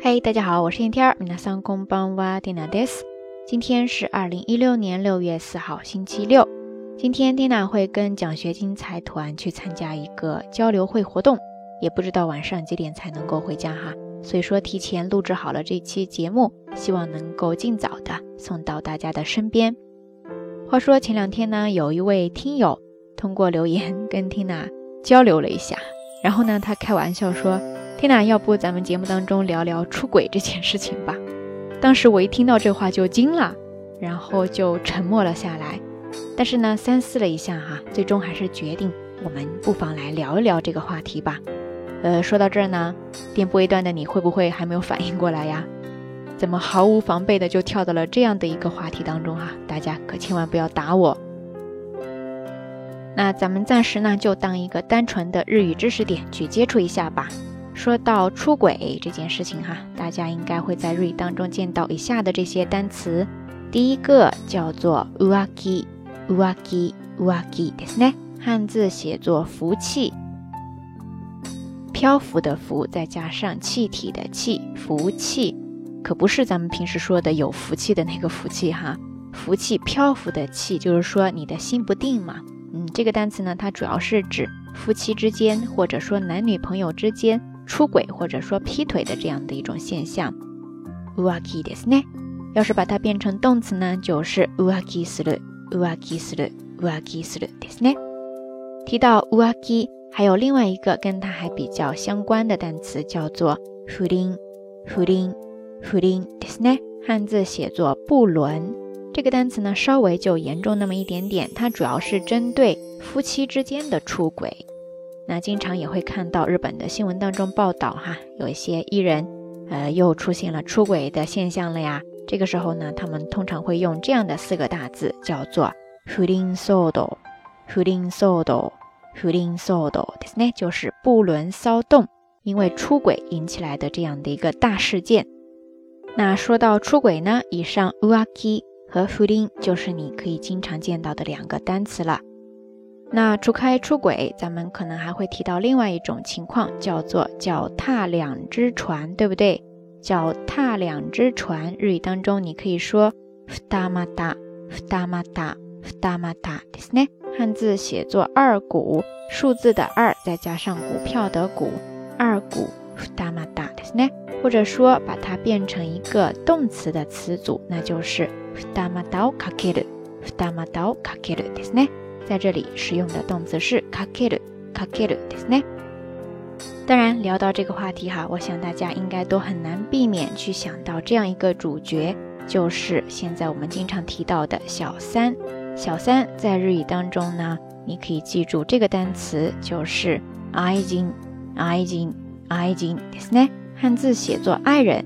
嘿，大家好，我是天天。皆さんこんばんは、ディナです。今天是二零一六年六月四号，星期六。今天 Dina 会跟奖学金财团去参加一个交流会活动，也不知道晚上几点才能够回家哈。所以说提前录制好了这期节目，希望能够尽早的送到大家的身边。话说前两天呢，有一位听友通过留言跟 Tina 交流了一下，然后呢，他开玩笑说 ：“Tina，要不咱们节目当中聊聊出轨这件事情吧？” 当时我一听到这话就惊了，然后就沉默了下来。但是呢，三思了一下哈，最终还是决定我们不妨来聊一聊这个话题吧。呃，说到这儿呢，电波一端的你会不会还没有反应过来呀？怎么毫无防备的就跳到了这样的一个话题当中哈？大家可千万不要打我。那咱们暂时呢就当一个单纯的日语知识点去接触一下吧。说到出轨这件事情哈，大家应该会在日语当中见到以下的这些单词。第一个叫做 uaki，uaki，uaki ですね，汉字写作福气。漂浮的浮，再加上气体的气，福气，可不是咱们平时说的有福气的那个福气哈。福气漂浮的气，就是说你的心不定嘛。嗯，这个单词呢，它主要是指夫妻之间，或者说男女朋友之间 出轨或者说劈腿的这样的一种现象。うわきですね。要是把它变成动词呢，就是うわきする、うわきする、うわきするですね。提到うわき。还有另外一个跟它还比较相关的单词叫做“不倫”，不倫，不倫，ですね。汉字写作“不伦”。这个单词呢，稍微就严重那么一点点，它主要是针对夫妻之间的出轨。 那经常也会看到日本的新闻当中报道哈，有一些艺人，呃，又出现了出轨的现象了呀。这个时候呢，他们通常会用这样的四个大字，叫做“不倫騒動”，不倫騒動。不倫騒動ですね，就是不伦骚动，因为出轨引起来的这样的一个大事件。那说到出轨呢，以上浮気和不倫就是你可以经常见到的两个单词了。 那除开出轨，咱们可能还会提到另外一种情况，叫做脚踏两只船，对不对？脚踏两只船，日语当中你可以说ふたまた、ふたまた、ふたまたですね。汉字写作二股，数字的二，再加上股票的股，二股大马达ですね。或者说把它变成一个动词的词组，那就是大马刀かける，大马刀かけるですね。 在这里使用的动词是かける，かけるですね。当然，聊到这个话题哈，我想大家应该都很难避免去想到这样一个主角，就是现在我们经常提到的小三。小三在日语当中呢，你可以记住这个单词就是愛人，愛人，愛人ですね。汉字写作爱人，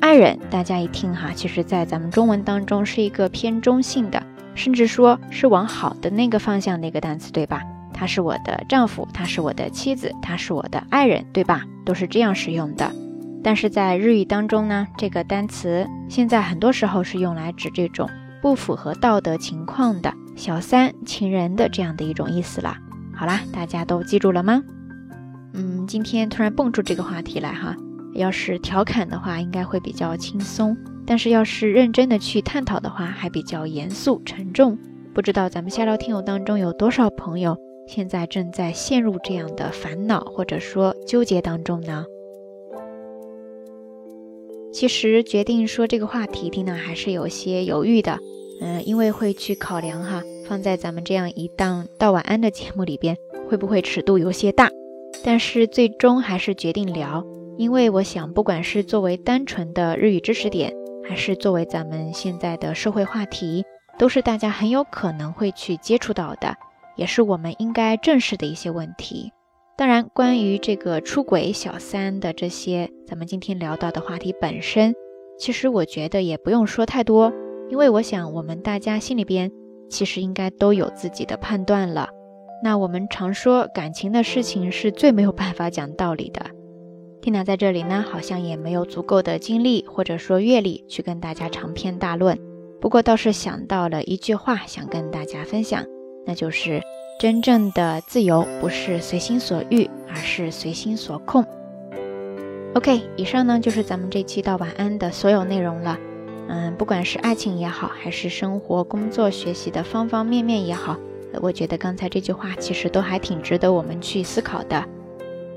爱人，大家一听哈，其实在咱们中文当中是一个偏中性的， 甚至说是往好的那个方向的一个单词，对吧？他是我的丈夫，他是我的妻子，他是我的爱人，对吧？都是这样使用的。但是在日语当中呢，这个单词现在很多时候是用来指这种。不符合道德情况的小三、情人的这样的一种意思了。好啦，大家都记住了吗？嗯，今天突然蹦出这个话题来哈，要是调侃的话，应该会比较轻松；但是要是认真的去探讨的话，还比较严肃沉重。不知道咱们下聊听友当中有多少朋友现在正在陷入这样的烦恼或者说纠结当中呢？其实决定说这个话题，听呢还是有些犹豫的。嗯，因为会去考量哈，放在咱们这样一档道晚安的节目里边，会不会尺度有些大？但是最终还是决定聊，因为我想，不管是作为单纯的日语知识点，还是作为咱们现在的社会话题，都是大家很有可能会去接触到的，也是我们应该正视的一些问题。当然，关于这个出轨小三的这些，咱们今天聊到的话题本身，其实我觉得也不用说太多。因为我想，我们大家心里边其实应该都有自己的判断了。那我们常说感情的事情是最没有办法讲道理的。缇娜在这里呢，好像也没有足够的精力或者说阅历去跟大家长篇大论。不过倒是想到了一句话，想跟大家分享，那就是真正的自由不是随心所欲，而是随心所控。OK，以上呢就是咱们这期到晚安的所有内容了。嗯，不管是爱情也好，还是生活、工作、学习的方方面面也好，我觉得刚才这句话其实都还挺值得我们去思考的。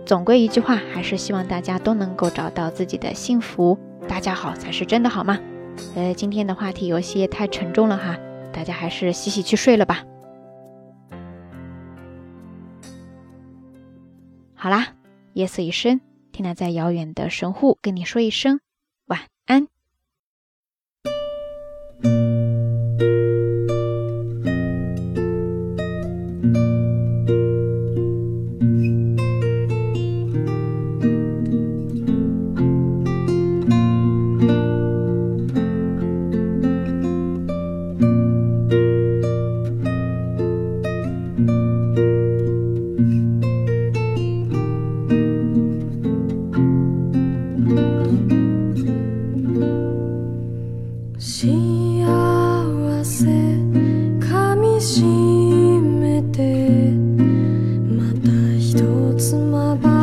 总归一句话，还是希望大家都能够找到自己的幸福。大家好才是真的好嘛？呃，今天的话题有些太沉重了哈，大家还是洗洗去睡了吧。好啦，夜色已深，听娜在遥远的神户跟你说一声晚安。ま